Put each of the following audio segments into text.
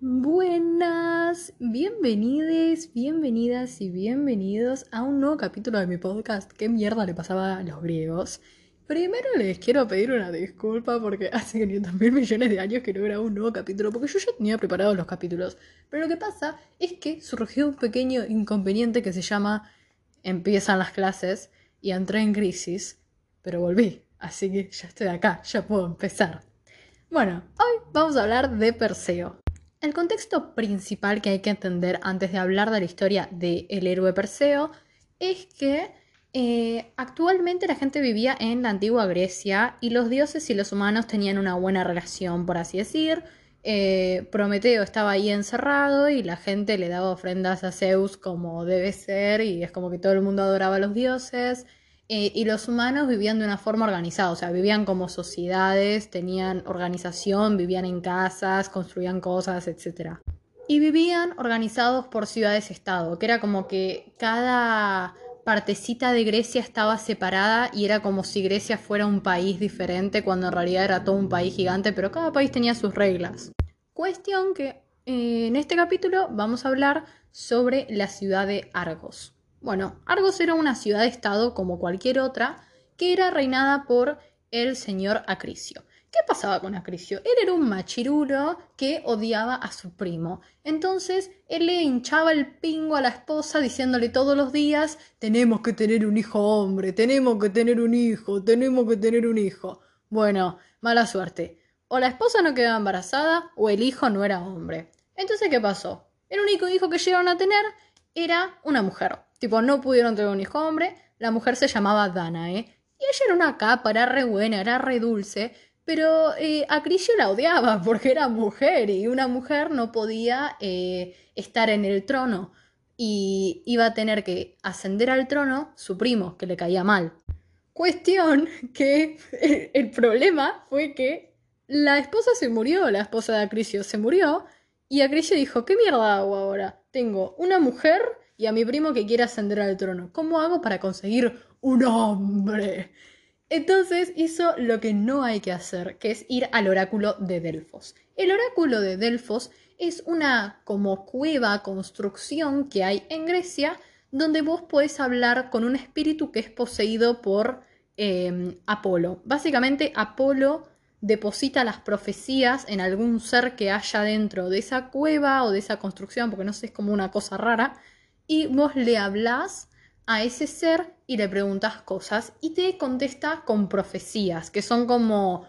Buenas, bienvenides, bienvenidas y bienvenidos a un nuevo capítulo de mi podcast. ¿Qué mierda le pasaba a los griegos? Primero les quiero pedir una disculpa porque hace 500 mil millones de años que no grabo un nuevo capítulo, porque yo ya tenía preparados los capítulos. Pero lo que pasa es que surgió un pequeño inconveniente que se llama empiezan las clases y entré en crisis, pero volví, así que ya estoy acá, ya puedo empezar. Bueno, hoy vamos a hablar de Perseo. El contexto principal que hay que entender antes de hablar de la historia del héroe Perseo es que eh, actualmente la gente vivía en la antigua Grecia y los dioses y los humanos tenían una buena relación, por así decir. Eh, Prometeo estaba ahí encerrado y la gente le daba ofrendas a Zeus como debe ser y es como que todo el mundo adoraba a los dioses. Eh, y los humanos vivían de una forma organizada, o sea, vivían como sociedades, tenían organización, vivían en casas, construían cosas, etc. Y vivían organizados por ciudades-estado, que era como que cada partecita de Grecia estaba separada y era como si Grecia fuera un país diferente cuando en realidad era todo un país gigante, pero cada país tenía sus reglas. Cuestión que eh, en este capítulo vamos a hablar sobre la ciudad de Argos. Bueno, Argos era una ciudad-estado como cualquier otra que era reinada por el señor Acricio. ¿Qué pasaba con Acricio? Él era un machirulo que odiaba a su primo. Entonces, él le hinchaba el pingo a la esposa diciéndole todos los días, tenemos que tener un hijo hombre, tenemos que tener un hijo, tenemos que tener un hijo. Bueno, mala suerte. O la esposa no quedaba embarazada o el hijo no era hombre. Entonces, ¿qué pasó? El único hijo que llegaron a tener era una mujer. Tipo, no pudieron tener un hijo hombre. La mujer se llamaba Danae. ¿eh? Y ella era una capa, era re buena, era re dulce. Pero eh, a Crisio la odiaba porque era mujer y una mujer no podía eh, estar en el trono. Y iba a tener que ascender al trono su primo, que le caía mal. Cuestión que el, problema fue que la esposa se murió, la esposa de Acrisio se murió. Y Acrisio dijo, ¿qué mierda hago ahora? Tengo una mujer y a mi primo que quiere ascender al trono. ¿Cómo hago para conseguir un hombre? Entonces hizo lo que no hay que hacer, que es ir al oráculo de Delfos. El oráculo de Delfos es una como cueva, construcción que hay en Grecia, donde vos podés hablar con un espíritu que es poseído por em, Apolo. Básicamente Apolo deposita las profecías en algún ser que haya dentro de esa cueva o de esa construcción, porque no sé, es como una cosa rara, y vos le hablas a ese ser y le preguntas cosas y te contesta con profecías, que son como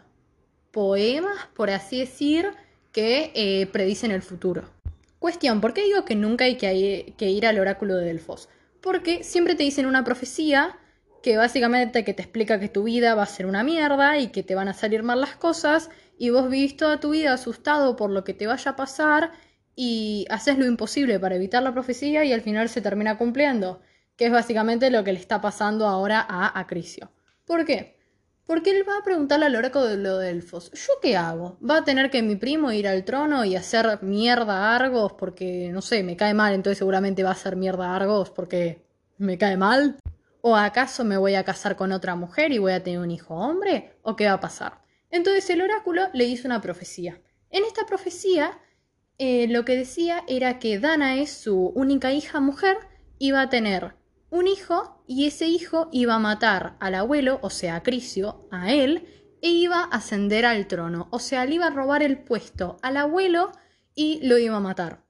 poemas, por así decir, que eh, predicen el futuro. Cuestión, ¿por qué digo que nunca hay que, que ir al oráculo de Delfos? Porque siempre te dicen una profecía que básicamente que te explica que tu vida va a ser una mierda y que te van a salir mal las cosas y vos vivís toda tu vida asustado por lo que te vaya a pasar y haces lo imposible para evitar la profecía y al final se termina cumpliendo, que es básicamente lo que le está pasando ahora a Acricio. ¿Por qué? Porque él va a preguntarle al oráculo de los elfos, ¿yo qué hago? ¿Va a tener que mi primo ir al trono y hacer mierda a Argos porque, no sé, me cae mal, entonces seguramente va a hacer mierda a Argos porque me cae mal? ¿O acaso me voy a casar con otra mujer y voy a tener un hijo hombre? ¿O qué va a pasar? Entonces el oráculo le hizo una profecía. En esta profecía eh, lo que decía era que Danae, su única hija mujer, iba a tener un hijo y ese hijo iba a matar al abuelo, o sea, a Crisio, a él, e iba a ascender al trono, o sea, le iba a robar el puesto al abuelo y lo iba a matar.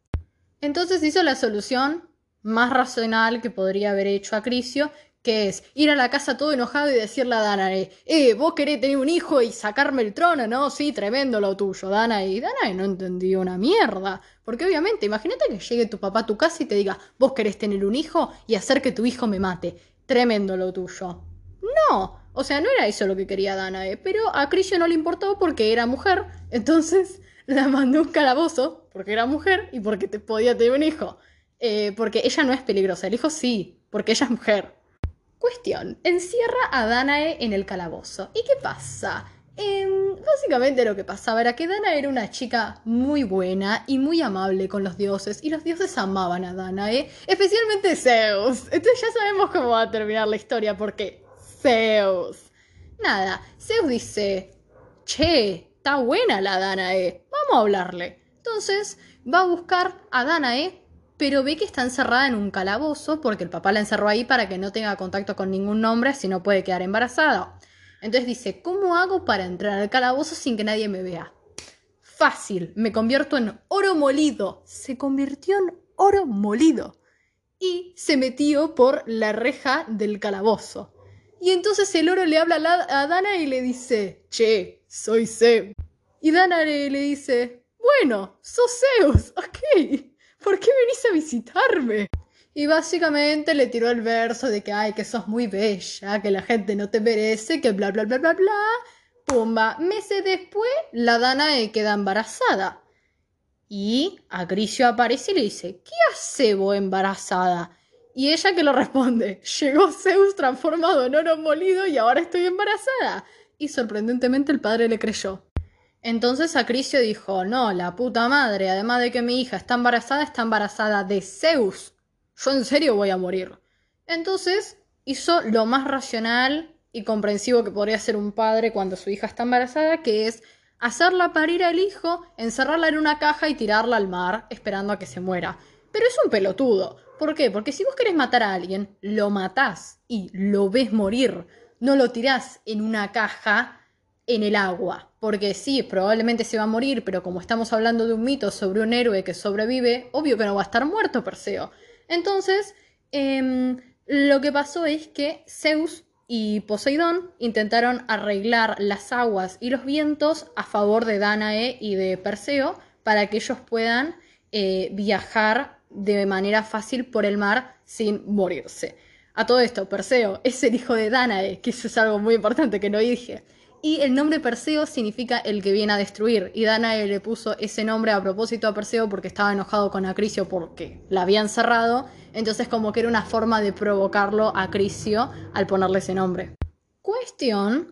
Entonces hizo la solución más racional que podría haber hecho a Crisio, que es ir a la casa todo enojado y decirle a Danae, eh, vos querés tener un hijo y sacarme el trono, ¿no? Sí, tremendo lo tuyo, Danae. Danae no entendió una mierda. Porque obviamente, imagínate que llegue tu papá a tu casa y te diga, vos querés tener un hijo y hacer que tu hijo me mate. Tremendo lo tuyo. No, o sea, no era eso lo que quería Danae, pero a Crisio no le importó porque era mujer, entonces la mandó un calabozo porque era mujer y porque te podía tener un hijo. Eh, porque ella no es peligrosa, el hijo sí, porque ella es mujer. Cuestión, encierra a Danae en el calabozo. ¿Y qué pasa? Em, básicamente lo que pasaba era que Danae era una chica muy buena y muy amable con los dioses, y los dioses amaban a Danae, especialmente Zeus. Entonces ya sabemos cómo va a terminar la historia, porque Zeus. Nada, Zeus dice, che, está buena la Danae, vamos a hablarle. Entonces va a buscar a Danae, pero ve que está encerrada en un calabozo porque el papá la encerró ahí para que no tenga contacto con ningún hombre, si no puede quedar embarazada. Entonces dice, ¿cómo hago para entrar al calabozo sin que nadie me vea? Fácil, me convierto en oro molido. Se convirtió en oro molido. Y se metió por la reja del calabozo. Y entonces el oro le habla a Dana y le dice, che, soy Zeus. Y Dana le, dice, bueno, sos Zeus, ok. ¿Por qué venís a visitarme? Y básicamente le tiró el verso de que, ay, que sos muy bella, que la gente no te merece, que bla, bla, bla, bla, bla. Pumba, meses después, la Danae queda embarazada. Y Acricio aparece y le dice, ¿qué hace vos embarazada? Y ella que lo responde, llegó Zeus transformado en oro molido y ahora estoy embarazada. Y sorprendentemente el padre le creyó. Entonces Acricio dijo, no, la puta madre, además de que mi hija está embarazada, está embarazada de Zeus. Yo en serio voy a morir. Entonces hizo lo más racional y comprensivo que podría ser un padre cuando su hija está embarazada, que es hacerla parir al hijo, encerrarla en una caja y tirarla al mar, esperando a que se muera. Pero es un pelotudo. ¿Por qué? Porque si vos querés matar a alguien, lo matás y lo ves morir. No lo tirás en una caja en el agua. Porque sí, probablemente se va a morir, pero como estamos hablando de un mito sobre un héroe que sobrevive, obvio que no va a estar muerto Perseo. Entonces, em, lo que pasó es que Zeus y Poseidón intentaron arreglar las aguas y los vientos a favor de Danae y de Perseo para que ellos puedan eh, viajar de manera fácil por el mar sin morirse. A todo esto, Perseo es el hijo de Danae, que eso es algo muy importante que no dije. Y el nombre Perseo significa el que viene a destruir. Y Danae le puso ese nombre a propósito a Perseo porque estaba enojado con Acricio porque la habían cerrado. Entonces como que era una forma de provocarlo a Acricio al ponerle ese nombre. Cuestión.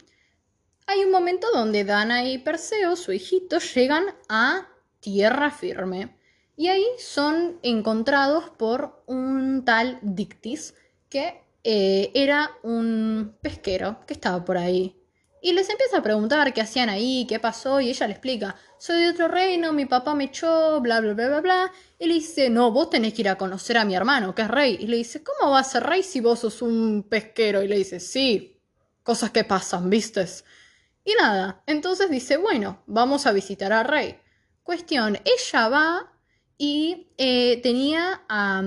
Hay un momento donde Danae y Perseo, su hijito, llegan a tierra firme. Y ahí son encontrados por un tal Dictis, que eh, era un pesquero que estaba por ahí y les empieza a preguntar qué hacían ahí, qué pasó, y ella le explica, soy de otro reino, mi papá me echó, bla, bla, bla, bla, bla. Y le dice, no, vos tenés que ir a conocer a mi hermano, que es rey. Y le dice, ¿cómo vas a ser rey si vos sos un pesquero? Y le dice, sí, cosas que pasan, vistes. Y nada, entonces dice, bueno, vamos a visitar al rey. Cuestión, ella va y eh, tenía a,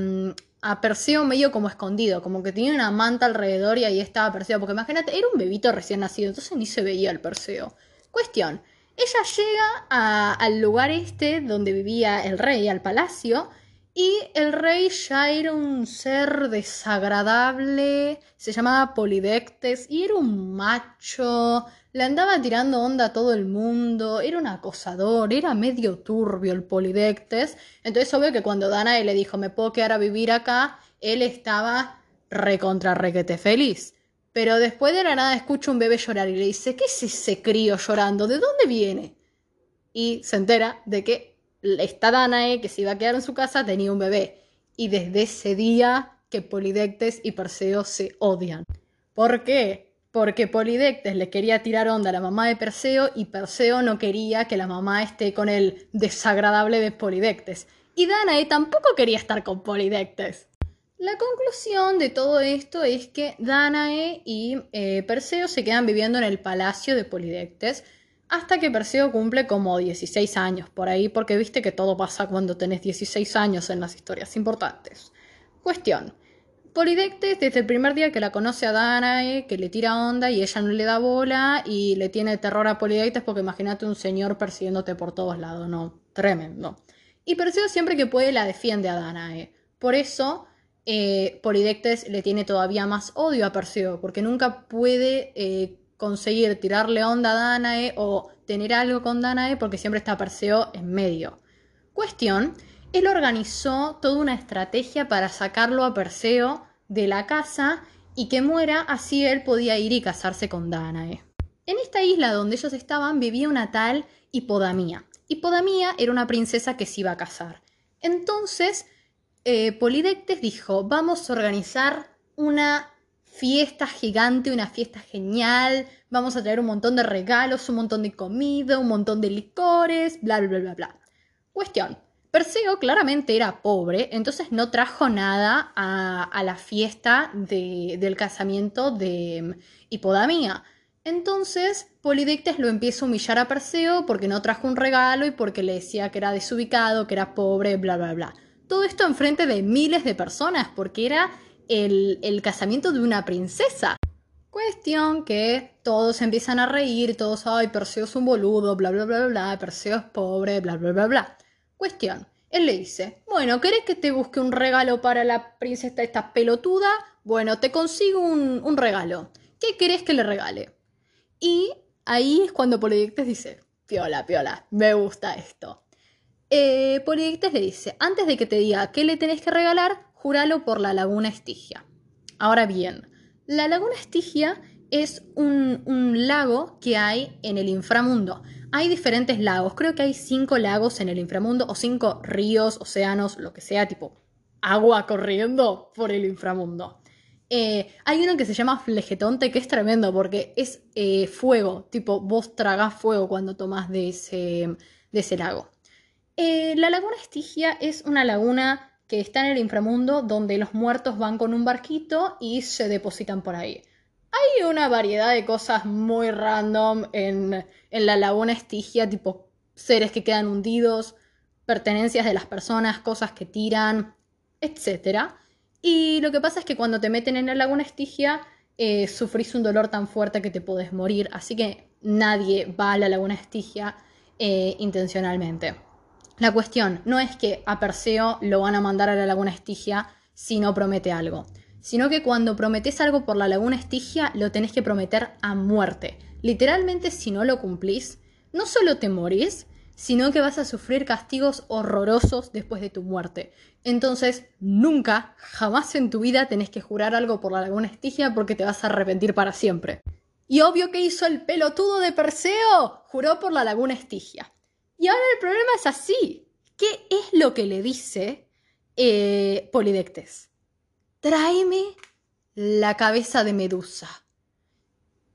a Perseo medio como escondido, como que tenía una manta alrededor y ahí estaba Perseo, porque imagínate, era un bebito recién nacido, entonces ni se veía el Perseo. Cuestión, ella llega al lugar este donde vivía el rey, al palacio, y el rey ya era un ser desagradable, se llamaba Polidectes, y era un macho, le andaba tirando onda a todo el mundo, era un acosador, era medio turbio el Polidectes. Entonces, obvio que cuando Danae le dijo, me puedo quedar a vivir acá, él estaba recontra requete feliz. Pero después de la nada escucha un bebé llorar y le dice, ¿qué es ese crío llorando? ¿De dónde viene? Y se entera de que esta Danae, que se iba a quedar en su casa, tenía un bebé. Y desde ese día que Polidectes y Perseo se odian. ¿Por qué? Porque Polidectes le quería tirar onda a la mamá de Perseo y Perseo no quería que la mamá esté con el desagradable de Polidectes. Y Danae tampoco quería estar con Polidectes. La conclusión de todo esto es que Danae y eh, Perseo se quedan viviendo en el palacio de Polidectes hasta que Perseo cumple como 16 años por ahí, porque viste que todo pasa cuando tenés 16 años en las historias importantes. Cuestión. Polidectes, desde el primer día que la conoce a Danae, que le tira onda y ella no le da bola y le tiene terror a Polidectes porque imagínate un señor persiguiéndote por todos lados, ¿no? Tremendo. Y Perseo siempre que puede la defiende a Danae. Por eso eh, Polidectes le tiene todavía más odio a Perseo, porque nunca puede eh, conseguir tirarle onda a Danae o tener algo con Danae porque siempre está Perseo en medio. Cuestión él organizó toda una estrategia para sacarlo a Perseo de la casa y que muera, así él podía ir y casarse con Danae. En esta isla donde ellos estaban vivía una tal Hipodamía. Hipodamía era una princesa que se iba a casar. Entonces, eh, Polidectes dijo, vamos a organizar una fiesta gigante, una fiesta genial, vamos a traer un montón de regalos, un montón de comida, un montón de licores, bla, bla, bla, bla. Cuestión. Perseo claramente era pobre, entonces no trajo nada a, la fiesta del casamiento de mm, Hipodamía. Entonces Polidectes lo empieza a humillar a Perseo porque no trajo un regalo y porque le decía que era desubicado, que era pobre, bla, bla, bla. Todo esto en frente de miles de personas porque era el, el casamiento de una princesa. Cuestión que todos empiezan a reír, todos, ay, Perseo es un boludo, bla, bla, bla, bla, Perseo es pobre, bla, bla, bla, bla. Cuestión, él le dice, bueno, ¿querés que te busque un regalo para la princesa esta pelotuda? Bueno, te consigo un, un regalo. ¿Qué querés que le regale? Y ahí es cuando Polidictes dice, piola, piola, me gusta esto. Eh, Polidictes le dice, antes de que te diga qué le tenés que regalar, júralo por la laguna Estigia. Ahora bien, la laguna Estigia es un, un, lago que hay en el inframundo. Hay diferentes lagos, creo que hay cinco lagos en el inframundo o cinco ríos, océanos, lo que sea, tipo agua corriendo por el inframundo. Eh, hay uno que se llama Flegetonte, que es tremendo porque es eh, fuego, tipo vos tragás fuego cuando tomás de ese, de ese lago. Eh, la laguna Estigia es una laguna que está en el inframundo donde los muertos van con un barquito y se depositan por ahí. Hay una variedad de cosas muy random en, en la laguna Estigia, tipo seres que quedan hundidos, pertenencias de las personas, cosas que tiran, etc. Y lo que pasa es que cuando te meten en la laguna Estigia, eh, sufrís un dolor tan fuerte que te podés morir. Así que nadie va a la laguna Estigia eh, intencionalmente. La cuestión no es que a Perseo lo van a mandar a la laguna Estigia si no promete algo, sino que cuando prometes algo por la laguna Estigia lo tenés que prometer a muerte. Literalmente si no lo cumplís, no solo te morís, sino que vas a sufrir castigos horrorosos después de tu muerte. Entonces, nunca, jamás en tu vida tenés que jurar algo por la laguna Estigia porque te vas a arrepentir para siempre. Y obvio que hizo el pelotudo de Perseo, juró por la laguna Estigia. Y ahora el problema es así. ¿Qué es lo que le dice eh, Polidectes? Tráeme la cabeza de Medusa.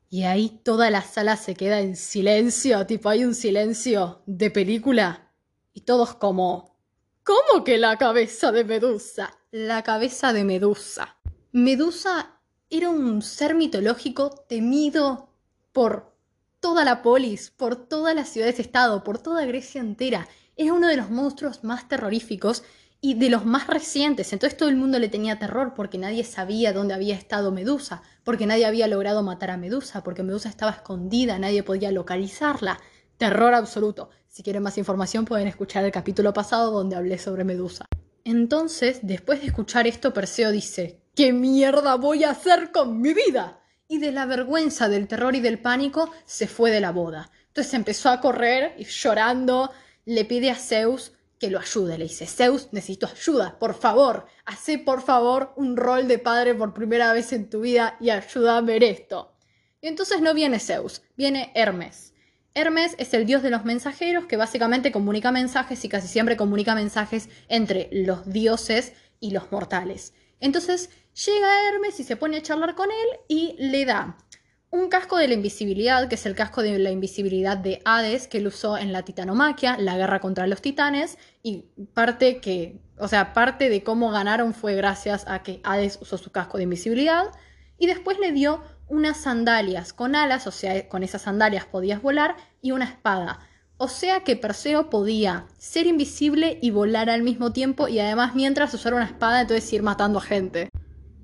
Y ahí toda la sala se queda en silencio, tipo hay un silencio de película. Y todos como... ¿Cómo que la cabeza de Medusa? La cabeza de Medusa. Medusa era un ser mitológico temido por toda la polis, por todas las ciudades-estado, por toda Grecia entera. Era uno de los monstruos más terroríficos y de los más recientes. Entonces todo el mundo le tenía terror porque nadie sabía dónde había estado Medusa, porque nadie había logrado matar a Medusa, porque Medusa estaba escondida, nadie podía localizarla. Terror absoluto. Si quieren más información pueden escuchar el capítulo pasado donde hablé sobre Medusa. Entonces, después de escuchar esto, Perseo dice, ¿qué mierda voy a hacer con mi vida? Y de la vergüenza, del terror y del pánico, se fue de la boda. Entonces empezó a correr y llorando, le pide a Zeus que lo ayude. Le dice, Zeus, necesito ayuda, por favor, hace por favor un rol de padre por primera vez en tu vida y ayúdame en esto. Y entonces no viene Zeus, viene Hermes. Hermes es el dios de los mensajeros que básicamente comunica mensajes y casi siempre comunica mensajes entre los dioses y los mortales. Entonces llega Hermes y se pone a charlar con él y le da un casco de la invisibilidad, que es el casco de la invisibilidad de Hades, que él usó en la titanomaquia, la guerra contra los titanes, y parte que, o sea, parte de cómo ganaron fue gracias a que Hades usó su casco de invisibilidad, y después le dio unas sandalias con alas, o sea, con esas sandalias podías volar, y una espada. O sea que Perseo podía ser invisible y volar al mismo tiempo, y además mientras usar una espada, entonces ir matando a gente.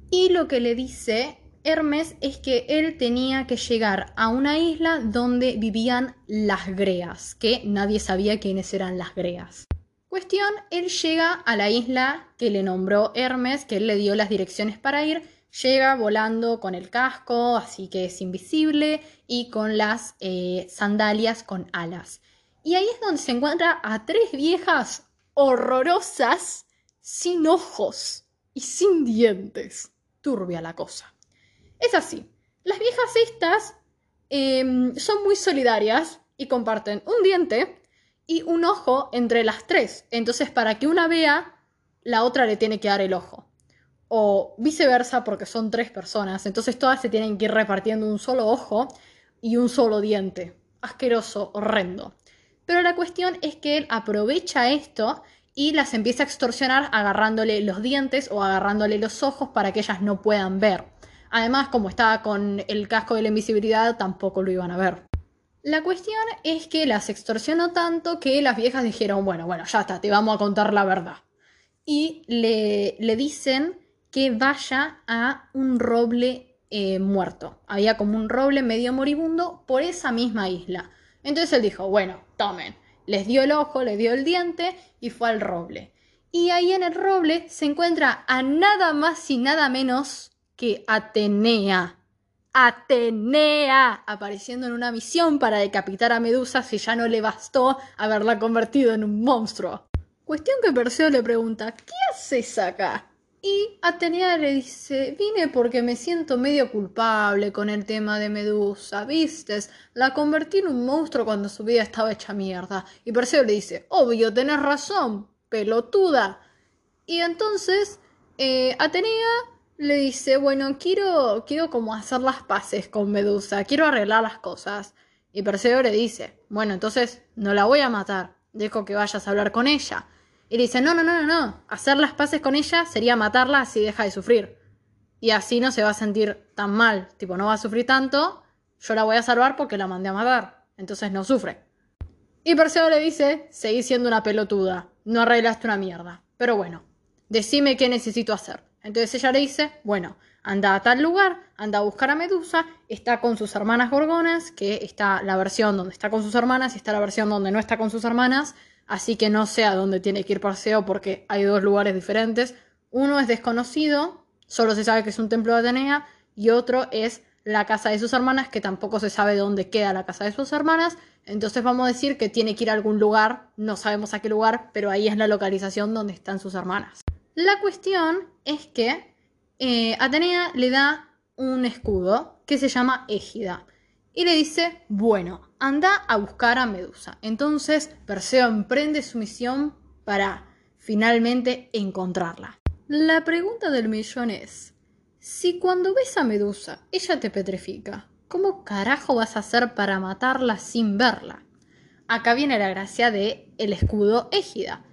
Y lo que le dice Hermes es que él tenía que llegar a una isla donde vivían las greas, que nadie sabía quiénes eran las greas. Cuestión, él llega a la isla que le nombró Hermes, que él le dio las direcciones para ir, llega volando con el casco, así que es invisible, y con las eh, sandalias con alas. Y ahí es donde se encuentra a tres viejas horrorosas, sin ojos y sin dientes. Turbia la cosa. Es así. Las viejas estas em, son muy solidarias y comparten un diente y un ojo entre las tres. Entonces, para que una vea, la otra le tiene que dar el ojo. O viceversa, porque son tres personas. Entonces, todas se tienen que ir repartiendo un solo ojo y un solo diente. Asqueroso, horrendo. Pero la cuestión es que él aprovecha esto y las empieza a extorsionar agarrándole los dientes o agarrándole los ojos para que ellas no puedan ver. Además, como estaba con el casco de la invisibilidad, tampoco lo iban a ver. La cuestión es que las extorsionó tanto que las viejas dijeron, bueno, bueno, ya está, te vamos a contar la verdad. Y le, le dicen que vaya a un roble eh, muerto. Había como un roble medio moribundo por esa misma isla. Entonces él dijo, bueno, tomen. Les dio el ojo, les dio el diente y fue al roble. Y ahí en el roble se encuentra a nada más y nada menos que Atenea. Atenea apareciendo en una misión para decapitar a Medusa si ya no le bastó haberla convertido en un monstruo. Cuestión que Perseo le pregunta, ¿qué haces acá? Y Atenea le dice, vine porque me siento medio culpable con el tema de Medusa, ¿vistes? La convertí en un monstruo cuando su vida estaba hecha mierda. Y Perseo le dice, obvio, tenés razón, pelotuda. Y entonces eh, Atenea le dice, bueno, quiero, quiero como hacer las paces con Medusa, quiero arreglar las cosas. Y Perseo le dice, bueno, entonces no la voy a matar, dejo que vayas a hablar con ella. Y le dice, no, no, no, no, no, hacer las paces con ella sería matarla así deja de sufrir. Y así no se va a sentir tan mal, tipo, no va a sufrir tanto, yo la voy a salvar porque la mandé a matar, entonces no sufre. Y Perseo le dice, seguí siendo una pelotuda, no arreglaste una mierda, pero bueno, decime qué necesito hacer. Entonces ella le dice, bueno, anda a tal lugar, anda a buscar a Medusa, está con sus hermanas gorgonas, que está la versión donde está con sus hermanas y está la versión donde no está con sus hermanas, así que no sé a dónde tiene que ir Perseo porque hay dos lugares diferentes. Uno es desconocido, solo se sabe que es un templo de Atenea, y otro es la casa de sus hermanas, que tampoco se sabe dónde queda la casa de sus hermanas. Entonces vamos a decir que tiene que ir a algún lugar, no sabemos a qué lugar, pero ahí es la localización donde están sus hermanas. La cuestión es que eh, Atenea le da un escudo que se llama Égida y le dice, bueno, anda a buscar a Medusa. Entonces Perseo emprende su misión para finalmente encontrarla. La pregunta del millón es, si cuando ves a Medusa ella te petrifica, ¿cómo carajo vas a hacer para matarla sin verla? Acá viene la gracia de el escudo égida.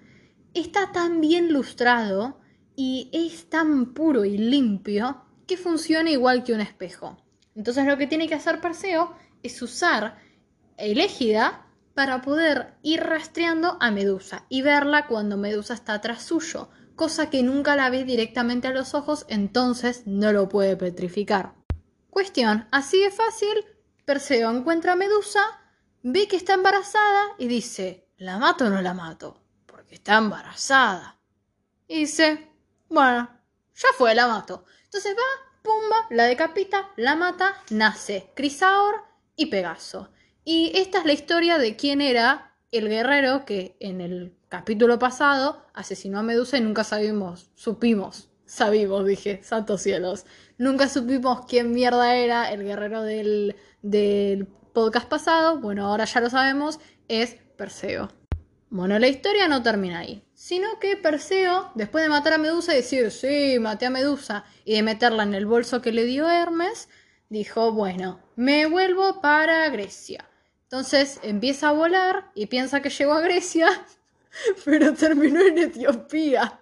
Está tan bien lustrado y es tan puro y limpio que funciona igual que un espejo. Entonces lo que tiene que hacer Perseo es usar el égida para poder ir rastreando a Medusa y verla cuando Medusa está atrás suyo, cosa que nunca la ve directamente a los ojos, entonces no lo puede petrificar. Cuestión, así de fácil, Perseo encuentra a Medusa, ve que está embarazada y dice, ¿la mato o no la mato? Porque está embarazada. Y dice, bueno, ya fue, la mato. Entonces va, pumba, la decapita, la mata, nace Crisaor y Pegaso. Y esta es la historia de quién era el guerrero que en el capítulo pasado asesinó a Medusa y nunca sabimos, supimos, sabimos, dije, santos cielos. Nunca supimos quién mierda era el guerrero del, del podcast pasado. Bueno, ahora ya lo sabemos, es Perseo. Bueno, la historia no termina ahí, sino que Perseo, después de matar a Medusa decir, sí, maté a Medusa, y de meterla en el bolso que le dio Hermes, dijo, bueno, me vuelvo para Grecia. Entonces empieza a volar y piensa que llegó a Grecia, pero terminó en Etiopía.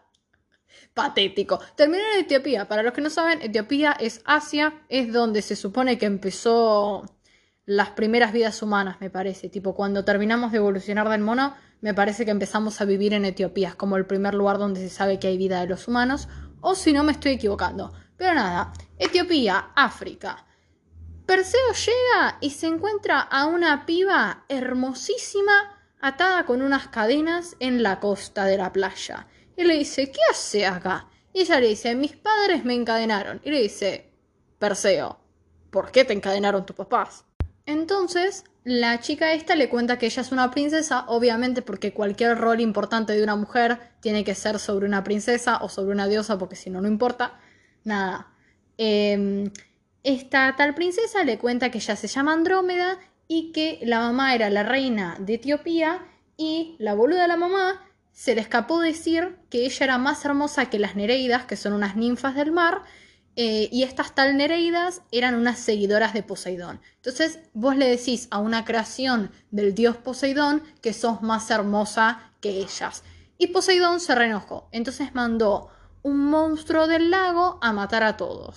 Patético. Terminó en Etiopía. Para los que no saben, Etiopía es Asia, es donde se supone que empezó las primeras vidas humanas, me parece. Tipo, cuando terminamos de evolucionar del mono, me parece que empezamos a vivir en Etiopía. Como el primer lugar donde se sabe que hay vida de los humanos. O si no, me estoy equivocando. Pero nada, Etiopía, África. Perseo llega y se encuentra a una piba hermosísima atada con unas cadenas en la costa de la playa. Y le dice, ¿qué hace acá? Y ella le dice, mis padres me encadenaron. Y le dice, Perseo, ¿por qué te encadenaron tus papás? Entonces, la chica esta le cuenta que ella es una princesa, obviamente porque cualquier rol importante de una mujer tiene que ser sobre una princesa o sobre una diosa, porque si no, no importa. Nada. Eh, esta tal princesa le cuenta que ella se llama Andrómeda y que la mamá era la reina de Etiopía y la boluda de la mamá se le escapó decir que ella era más hermosa que las Nereidas, que son unas ninfas del mar, eh, y estas tal Nereidas eran unas seguidoras de Poseidón. Entonces vos le decís a una creación del dios Poseidón que sos más hermosa que ellas. Y Poseidón se reenojó. Entonces mandó un monstruo del lago a matar a todos.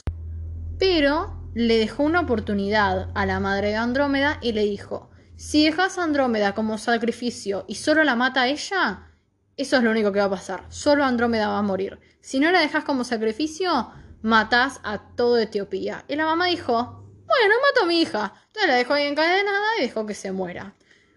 Pero le dejó una oportunidad a la madre de Andrómeda y le dijo, si dejas a Andrómeda como sacrificio y solo la mata a ella, eso es lo único que va a pasar. Solo Andrómeda va a morir. Si no la dejas como sacrificio, matas a todo Etiopía. Y la mamá dijo, bueno, mato a mi hija. Entonces la dejó ahí encadenada y dejó que se muera.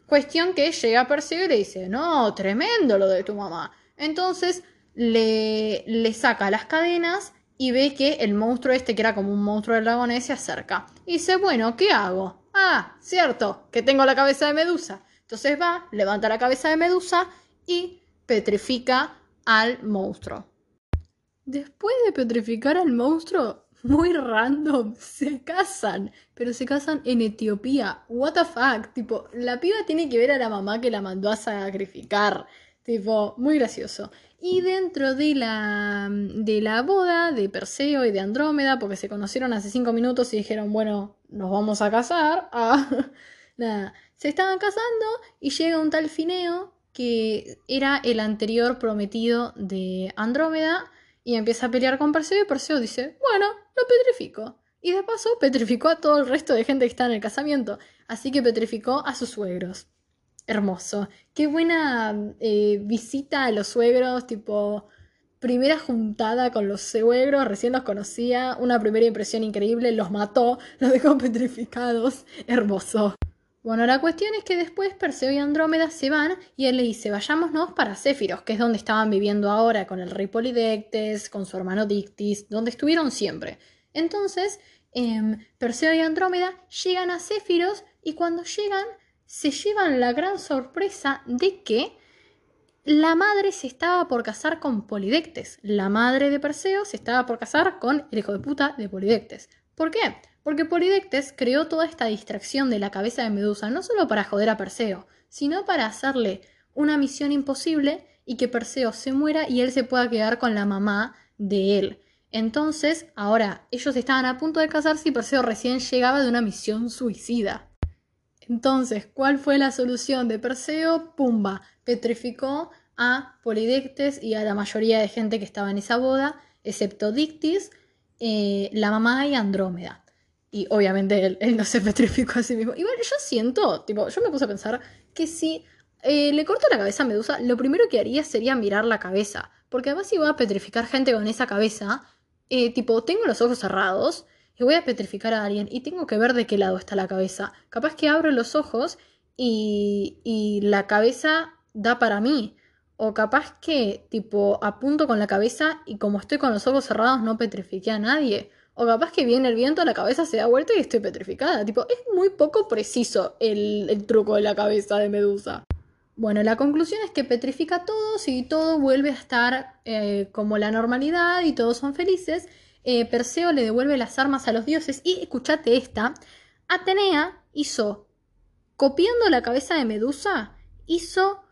Cuestión que llega a y le dice, no, tremendo lo de tu mamá. Entonces le, le saca las cadenas y ve que el monstruo este, que era como un monstruo del lago se acerca. Y dice, bueno, ¿qué hago? Ah, cierto, que tengo la cabeza de Medusa. Entonces va, levanta la cabeza de Medusa y petrifica al monstruo. Después de petrificar al monstruo, muy random, se casan, pero se casan en Etiopía. What the fuck, tipo, la piba tiene que ver a la mamá que la mandó a sacrificar. Tipo, muy gracioso. Y dentro de la, de la boda de Perseo y de Andrómeda, porque se conocieron hace cinco minutos y dijeron, bueno, nos vamos a casar. Ah, nada, se estaban casando y llega un tal Fineo que era el anterior prometido de Andrómeda y empieza a pelear con Perseo y Perseo dice, bueno, lo petrifico. Y de paso petrificó a todo el resto de gente que está en el casamiento, así que petrificó a sus suegros. Hermoso. Qué buena eh, visita a los suegros, tipo primera juntada con los suegros, recién los conocía, una primera impresión increíble, los mató, los dejó petrificados. Hermoso. Bueno, la cuestión es que después Perseo y Andrómeda se van y él le dice, vayámonos para Céfiros, que es donde estaban viviendo ahora con el rey Polidectes, con su hermano Dictis, donde estuvieron siempre. Entonces, em, Perseo y Andrómeda llegan a Céfiros y cuando llegan se llevan la gran sorpresa de que la madre se estaba por casar con Polidectes. La madre de Perseo se estaba por casar con el hijo de puta de Polidectes. ¿Por qué? Porque Polidectes creó toda esta distracción de la cabeza de Medusa no solo para joder a Perseo, sino para hacerle una misión imposible y que Perseo se muera y él se pueda quedar con la mamá de él. Entonces, ahora, ellos estaban a punto de casarse y Perseo recién llegaba de una misión suicida. Entonces, ¿cuál fue la solución de Perseo? Pumba, petrificó a Polidectes y a la mayoría de gente que estaba en esa boda, excepto Dictis, eh, la mamá y Andrómeda. Y obviamente él, no se petrificó a sí mismo. Igual yo siento, tipo, yo me puse a pensar que si eh, le corto la cabeza a Medusa, lo primero que haría sería mirar la cabeza. Porque además si voy a petrificar gente con esa cabeza, eh, tipo, tengo los ojos cerrados y voy a petrificar a alguien y tengo que ver de qué lado está la cabeza. Capaz que abro los ojos y, y la cabeza da para mí. O capaz que, tipo, apunto con la cabeza y como estoy con los ojos cerrados no petrifique a nadie. O capaz que viene el viento, la cabeza se da vuelta y estoy petrificada. Tipo, es muy poco preciso el, truco de la cabeza de Medusa. Bueno, la conclusión es que petrifica a todos y todo vuelve a estar eh, como la normalidad y todos son felices. Eh, Perseo le devuelve las armas a los dioses y, escúchate esta, Atenea hizo, copiando la cabeza de Medusa, hizo,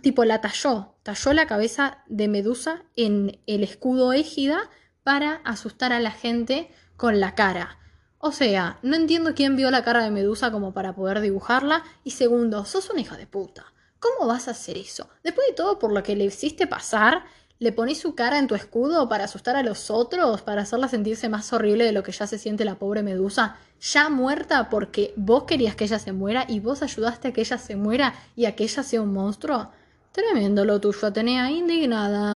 tipo la talló, talló la cabeza de Medusa en el escudo égida para asustar a la gente con la cara. O sea, no entiendo quién vio la cara de Medusa como para poder dibujarla. Y segundo, sos una hija de puta. ¿Cómo vas a hacer eso? Después de todo por lo que le hiciste pasar, le pones su cara en tu escudo para asustar a los otros, para hacerla sentirse más horrible de lo que ya se siente la pobre Medusa, ya muerta porque vos querías que ella se muera y vos ayudaste a que ella se muera y a que ella sea un monstruo. Tremendo lo tuyo, Atenea, indignada.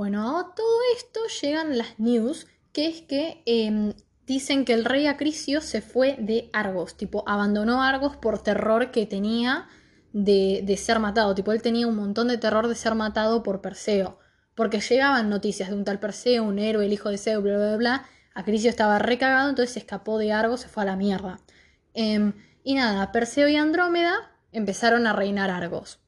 Bueno, a todo esto llegan las news, que es que em, dicen que el rey Acrisio se fue de Argos, tipo, abandonó Argos por terror que tenía de, de, ser matado, tipo, él tenía un montón de terror de ser matado por Perseo, porque llegaban noticias de un tal Perseo, un héroe, el hijo de Zeus, bla, bla, bla, Acrisio estaba recagado, entonces se escapó de Argos, se fue a la mierda. Em, y nada, Perseo y Andrómeda empezaron a reinar Argos.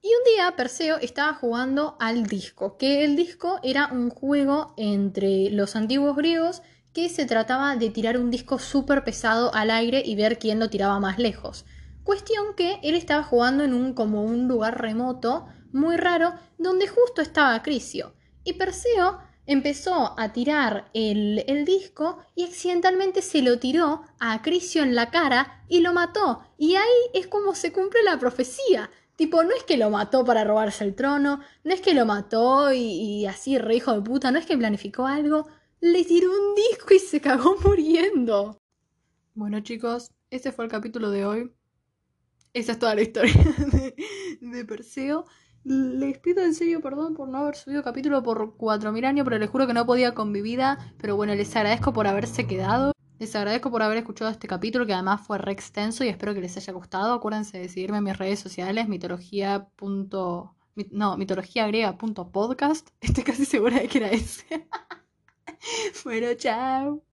Y un día Perseo estaba jugando al disco, que el disco era un juego entre los antiguos griegos que se trataba de tirar un disco súper pesado al aire y ver quién lo tiraba más lejos. Cuestión que él estaba jugando en un como un lugar remoto, muy raro, donde justo estaba Crisio. Y Perseo empezó a tirar el, disco y accidentalmente se lo tiró a Acricio en la cara y lo mató. Y ahí es como se cumple la profecía. Tipo, no es que lo mató para robarse el trono, no es que lo mató y, así re hijo de puta, no es que planificó algo, le tiró un disco y se cagó muriendo. Bueno chicos, este fue el capítulo de hoy. Esa es toda la historia de, de Perseo. Les pido en serio perdón por no haber subido capítulo por 4.000 años, pero les juro que no podía con mi vida. Pero bueno, les agradezco por haberse quedado. Les agradezco por haber escuchado este capítulo que además fue re extenso y espero que les haya gustado. Acuérdense de seguirme en mis redes sociales, mitología. No, mitologiagriega.podcast. Estoy casi segura de que era ese. bueno, chao.